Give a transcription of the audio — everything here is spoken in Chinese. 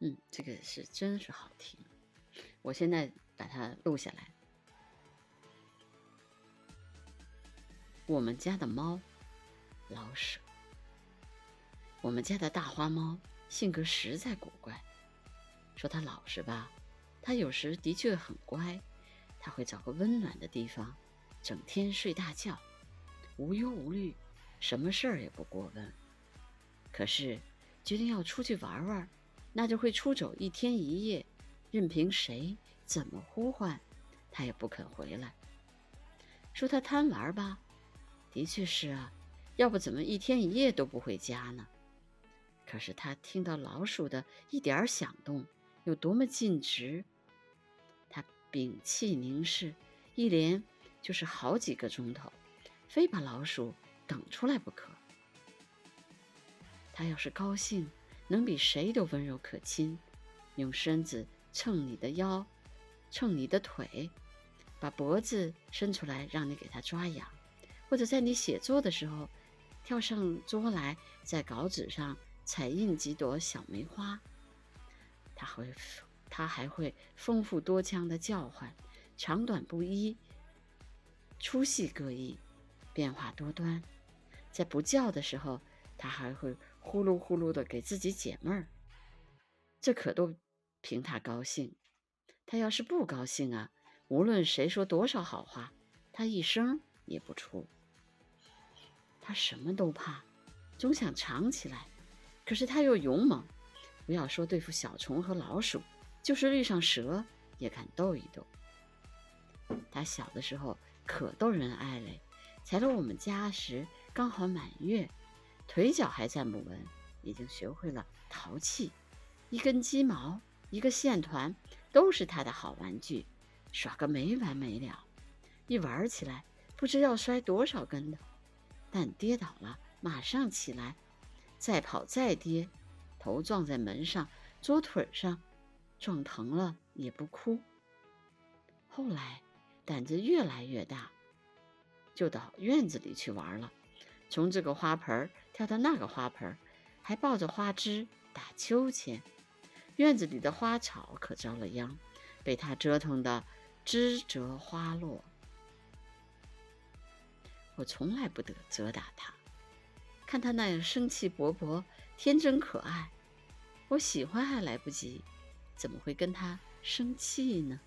嗯，这个是真是好听。我现在把它录下来。我们家的猫老舍，我们家的大花猫性格实在古怪。说它老实吧，它有时的确很乖。它会找个温暖的地方，整天睡大觉，无忧无虑，什么事儿也不过问。可是决定要出去玩玩，那就会出走一天一夜，任凭谁怎么呼唤，它也不肯回来。说它贪玩吧，的确是啊，要不怎么一天一夜都不回家呢？可是它听到老鼠的一点响动。有多么尽职，他屏气凝视，一连就是好几个钟头，非把老鼠等出来不可。他要是高兴，能比谁都温柔可亲，用身子蹭你的腰，蹭你的腿，把脖子伸出来让你给他抓痒，或者在你写作的时候，跳上桌来，在稿纸上彩印几朵小梅花。他会，他还会丰富多腔的叫唤，长短不一，粗细各异，变化多端。在不叫的时候，他还会呼噜呼噜的给自己解闷儿。这可都凭他高兴。他要是不高兴啊，无论谁说多少好话，他一声也不出。他什么都怕，总想藏起来，可是他又勇猛。不要说对付小虫和老鼠，就是遇上蛇也敢斗一斗。他小的时候可逗人爱嘞，才到我们家时刚好满月，腿脚还站不稳，已经学会了淘气。一根鸡毛，一个线团，都是他的好玩具，耍个没完没了。一玩起来，不知要摔多少跟头，但跌倒了马上起来，再跑再跌。头撞在门上、桌腿上，撞疼了也不哭。后来胆子越来越大，就到院子里去玩了，从这个花盆跳到那个花盆，还抱着花枝打秋千。院子里的花草可遭了殃，被他折腾的枝折花落。我从来不得责打他，看他那样生气勃勃。天真可爱，我喜欢还来不及，怎么会跟他生气呢？